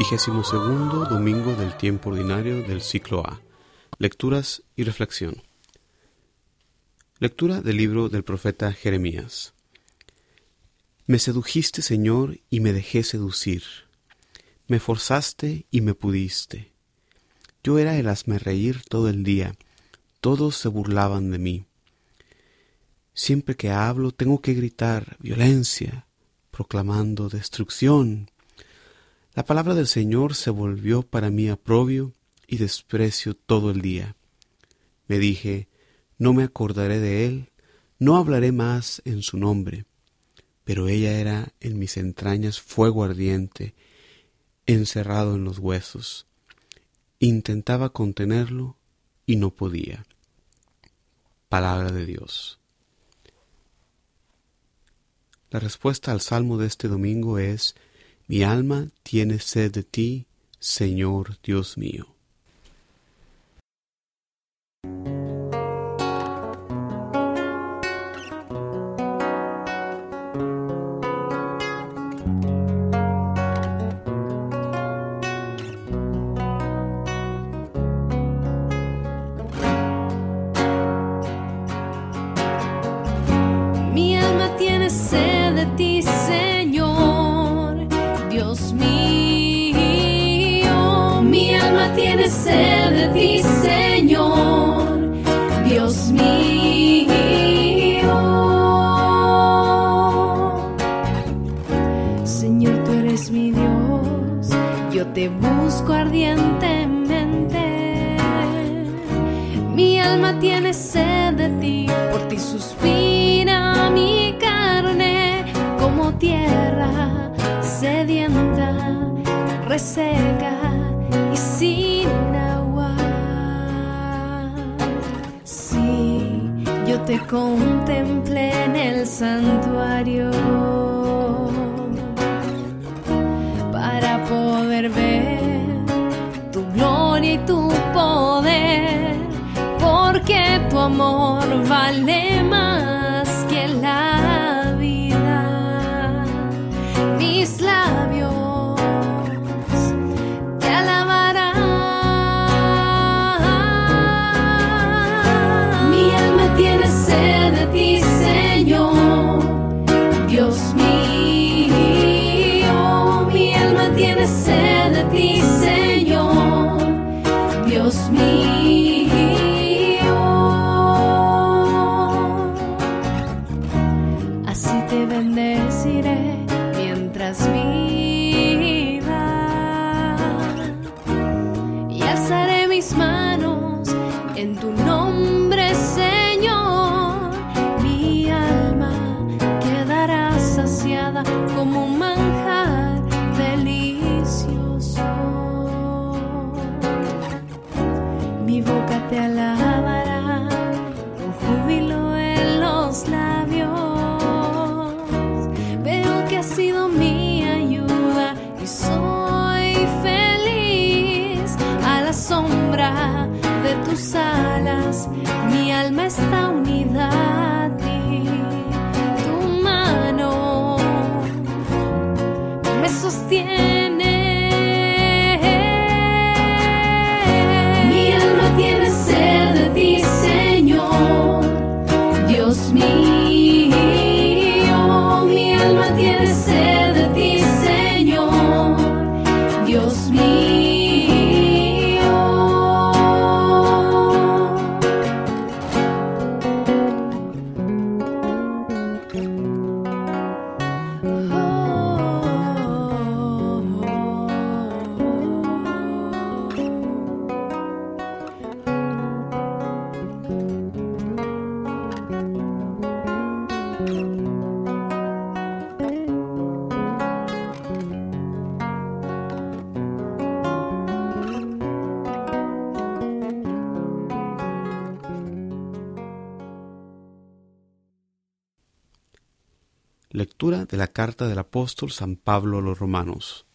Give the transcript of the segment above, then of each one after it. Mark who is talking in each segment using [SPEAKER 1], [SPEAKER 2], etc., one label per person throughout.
[SPEAKER 1] Vigésimo domingo del tiempo ordinario del ciclo A. Lecturas y reflexión. Lectura del libro del profeta Jeremías. Me sedujiste, Señor, y me dejé seducir. Me forzaste y me pudiste. Yo era el reír todo el día. Todos se burlaban de mí. Siempre que hablo tengo que gritar violencia, proclamando destrucción. La palabra del Señor se volvió para mí aprobio y desprecio todo el día. Me dije, no me acordaré de él, no hablaré más en su nombre. Pero ella era en mis entrañas fuego ardiente, encerrado en los huesos. Intentaba contenerlo y no podía. Palabra de Dios. La respuesta al salmo de este domingo es, Mi alma tiene sed de ti, Señor Dios mío.
[SPEAKER 2] Te busco ardientemente. Mi alma tiene sed de ti, por ti suspira mi carne. Como tierra sedienta, reseca y sin te contemplé en el santuario ver tu gloria y tu poder, porque tu amor vale más
[SPEAKER 1] Lectura de la carta del apóstol San Pablo a los romanos.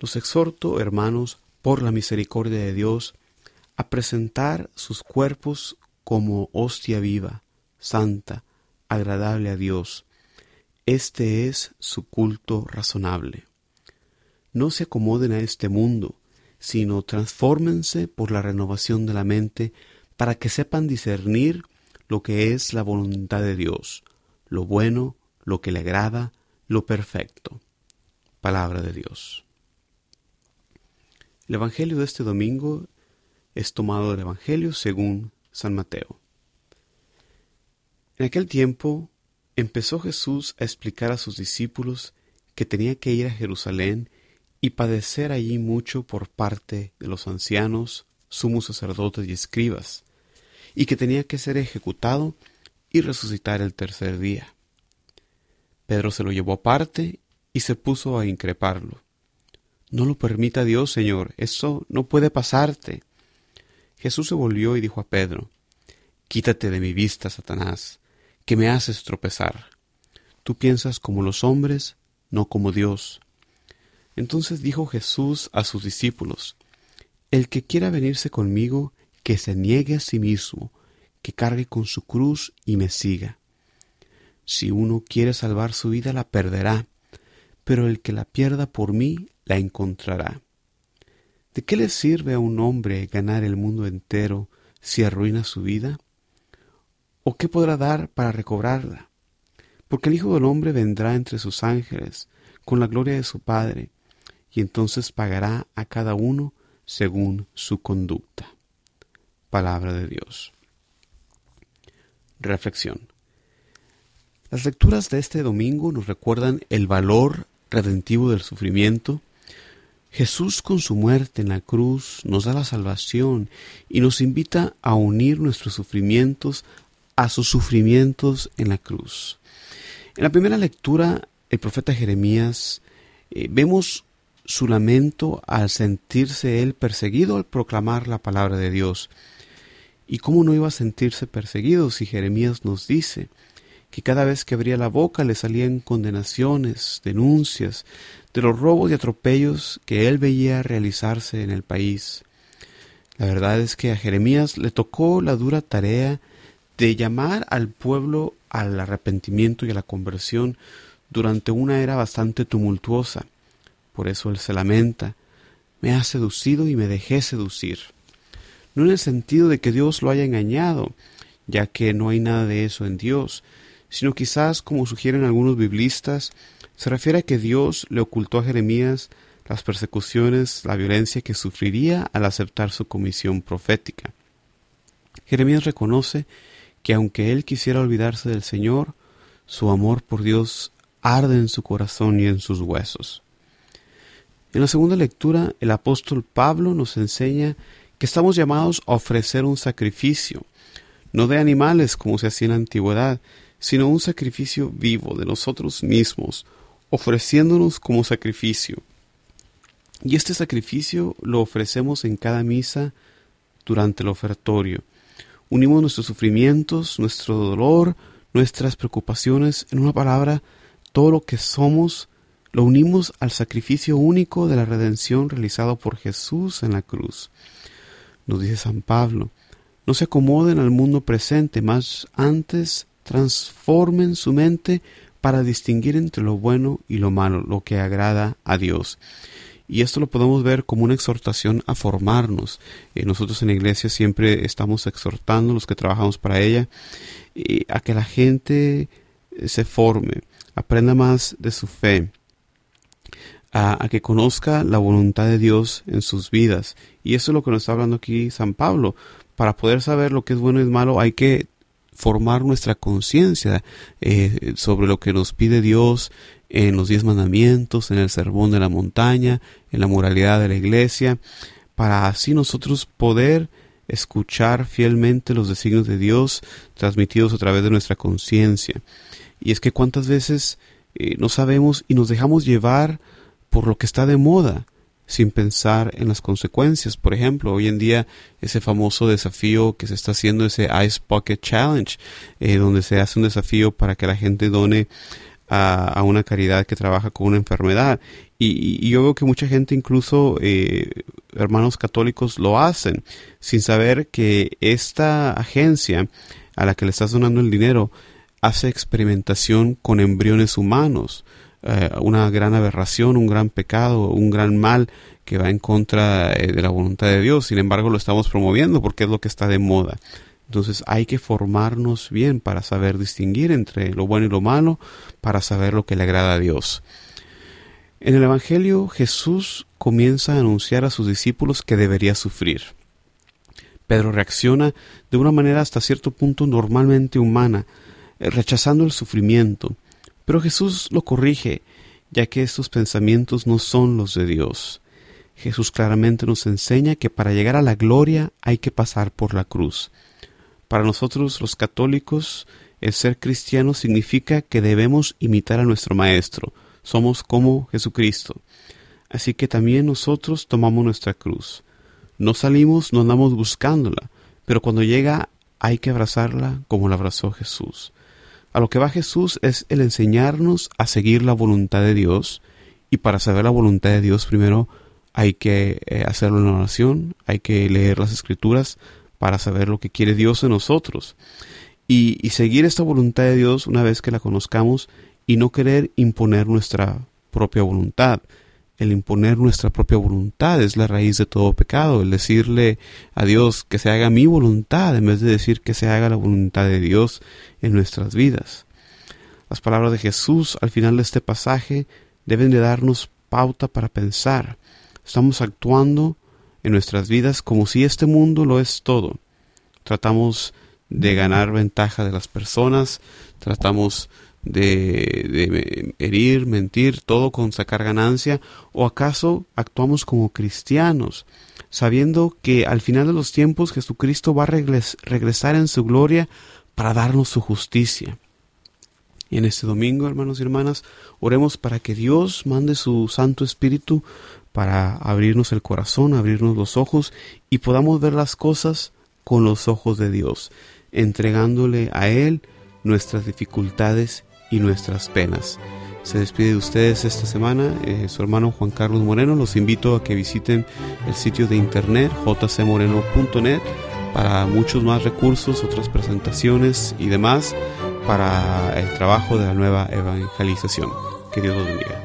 [SPEAKER 1] Los exhorto, hermanos, por la misericordia de Dios, a presentar sus cuerpos como hostia viva, santa, agradable a Dios. Este es su culto razonable. no se acomoden a este mundo, sino transfórmense por la renovación de la mente para que sepan discernir lo que es la voluntad de Dios, lo bueno, lo que le agrada, lo perfecto. Palabra de Dios. El Evangelio de este domingo es tomado del Evangelio según San Mateo. En aquel tiempo empezó Jesús a explicar a sus discípulos que tenía que ir a Jerusalén y padecer allí mucho por parte de los ancianos, sumos sacerdotes y escribas, y que tenía que ser ejecutado y resucitar el tercer día. Pedro se lo llevó aparte y se puso a increparlo. No lo permita Dios, Señor, eso no puede pasarte. Jesús se volvió y dijo a Pedro, Quítate de mi vista, Satanás, que me haces tropezar. Tú piensas como los hombres, no como Dios. Entonces dijo Jesús a sus discípulos, El que quiera venirse conmigo, que se niegue a sí mismo, que cargue con su cruz y me siga. Si uno quiere salvar su vida, la perderá, pero el que la pierda por mí, la encontrará. ¿De qué le sirve a un hombre ganar el mundo entero si arruina su vida? ¿O qué podrá dar para recobrarla? Porque el Hijo del Hombre vendrá entre sus ángeles, con la gloria de su Padre, y entonces pagará a cada uno según su conducta. Palabra de Dios. Reflexión. Las lecturas de este domingo nos recuerdan el valor redentivo del sufrimiento. Jesús con su muerte en la cruz nos da la salvación y nos invita a unir nuestros sufrimientos a sus sufrimientos en la cruz. En la primera lectura, el profeta Jeremías, eh, vemos su lamento al sentirse él perseguido al proclamar la palabra de Dios. ¿Y cómo no iba a sentirse perseguido si Jeremías nos dice que cada vez que abría la boca le salían condenaciones, denuncias de los robos y atropellos que él veía realizarse en el país? La verdad es que a Jeremías le tocó la dura tarea de llamar al pueblo al arrepentimiento y a la conversión durante una era bastante tumultuosa. Por eso él se lamenta, me ha seducido y me dejé seducir. No en el sentido de que Dios lo haya engañado, ya que no hay nada de eso en Dios, sino quizás, como sugieren algunos biblistas, se refiere a que Dios le ocultó a Jeremías las persecuciones, la violencia que sufriría al aceptar su comisión profética. Jeremías reconoce que aunque él quisiera olvidarse del Señor, su amor por Dios arde en su corazón y en sus huesos. En la segunda lectura, el apóstol Pablo nos enseña estamos llamados a ofrecer un sacrificio, no de animales como se hacía en la antigüedad, sino un sacrificio vivo de nosotros mismos, ofreciéndonos como sacrificio. Y este sacrificio lo ofrecemos en cada misa durante el ofertorio. Unimos nuestros sufrimientos, nuestro dolor, nuestras preocupaciones, en una palabra, todo lo que somos, lo unimos al sacrificio único de la redención realizado por Jesús en la cruz. Nos dice San Pablo, no se acomoden al mundo presente, más antes transformen su mente para distinguir entre lo bueno y lo malo, lo que agrada a Dios. Y esto lo podemos ver como una exhortación a formarnos. Eh, nosotros en la iglesia siempre estamos exhortando, los que trabajamos para ella, a que la gente eh, se forme, aprenda más de su fe, a, que conozca la voluntad de Dios en sus vidas. Y eso es lo que nos está hablando aquí San Pablo. Para poder saber lo que es bueno y malo hay que formar nuestra conciencia eh, sobre lo que nos pide Dios en los diez mandamientos, en el sermón de la montaña, en la moralidad de la iglesia, para así nosotros poder escuchar fielmente los designios de Dios transmitidos a través de nuestra conciencia. Y es que cuántas veces eh, no sabemos y nos dejamos llevar por lo que está de moda, sin pensar en las consecuencias. Por ejemplo, hoy en día ese famoso desafío que se está haciendo, ese Ice Bucket Challenge, eh, donde se hace un desafío para que la gente done a, una caridad que trabaja con una enfermedad. Y, yo veo que mucha gente, incluso eh, hermanos católicos, lo hacen sin saber que esta agencia a la que le estás donando el dinero hace experimentación con embriones humanos eh, una gran aberración, un gran pecado, un gran mal que va en contra eh, de la voluntad de Dios. Sin embargo, lo estamos promoviendo porque es lo que está de moda. Entonces hay que formarnos bien para saber distinguir entre lo bueno y lo malo, para saber lo que le agrada a Dios. En el Evangelio Jesús comienza a anunciar a sus discípulos que debería sufrir. Pedro reacciona de una manera hasta cierto punto normalmente humana, eh, rechazando el sufrimiento, pero Jesús lo corrige, ya que estos pensamientos no son los de Dios. Jesús claramente nos enseña que para llegar a la gloria hay que pasar por la cruz. Para nosotros los católicos, el ser cristiano significa que debemos imitar a nuestro Maestro. Somos como Jesucristo. Así que también nosotros tomamos nuestra cruz. No salimos, no andamos buscándola, pero cuando llega hay que abrazarla como la abrazó Jesús. A lo que va Jesús es el enseñarnos a seguir la voluntad de Dios y para saber la voluntad de Dios primero hay que eh, hacerlo en oración, hay que leer las escrituras para saber lo que quiere Dios de nosotros. Y, y seguir esta voluntad de Dios una vez que la conozcamos y no querer imponer nuestra propia voluntad, el imponer nuestra propia voluntad es la raíz de todo pecado, el decirle a Dios que se haga mi voluntad en vez de decir que se haga la voluntad de Dios en nuestras vidas. Las palabras de Jesús al final de este pasaje deben de darnos pauta para pensar. Estamos actuando en nuestras vidas como si este mundo lo es todo. Tratamos de ganar ventaja de las personas, tratamos de, herir, mentir, todo con sacar ganancia? ¿O acaso actuamos como cristianos, sabiendo que al final de los tiempos Jesucristo va a regresar en su gloria para darnos su justicia? Y en este domingo, hermanos y hermanas, oremos para que Dios mande su Santo Espíritu para abrirnos el corazón, abrirnos los ojos y podamos ver las cosas con los ojos de Dios, entregándole a Él nuestras dificultades y nuestras penas. Se despide de ustedes esta semana eh, su hermano Juan Carlos Moreno. Los invito a que visiten el sitio de internet jcmoreno.net para muchos más recursos, otras presentaciones y demás para el trabajo de la nueva evangelización. Que Dios los bendiga.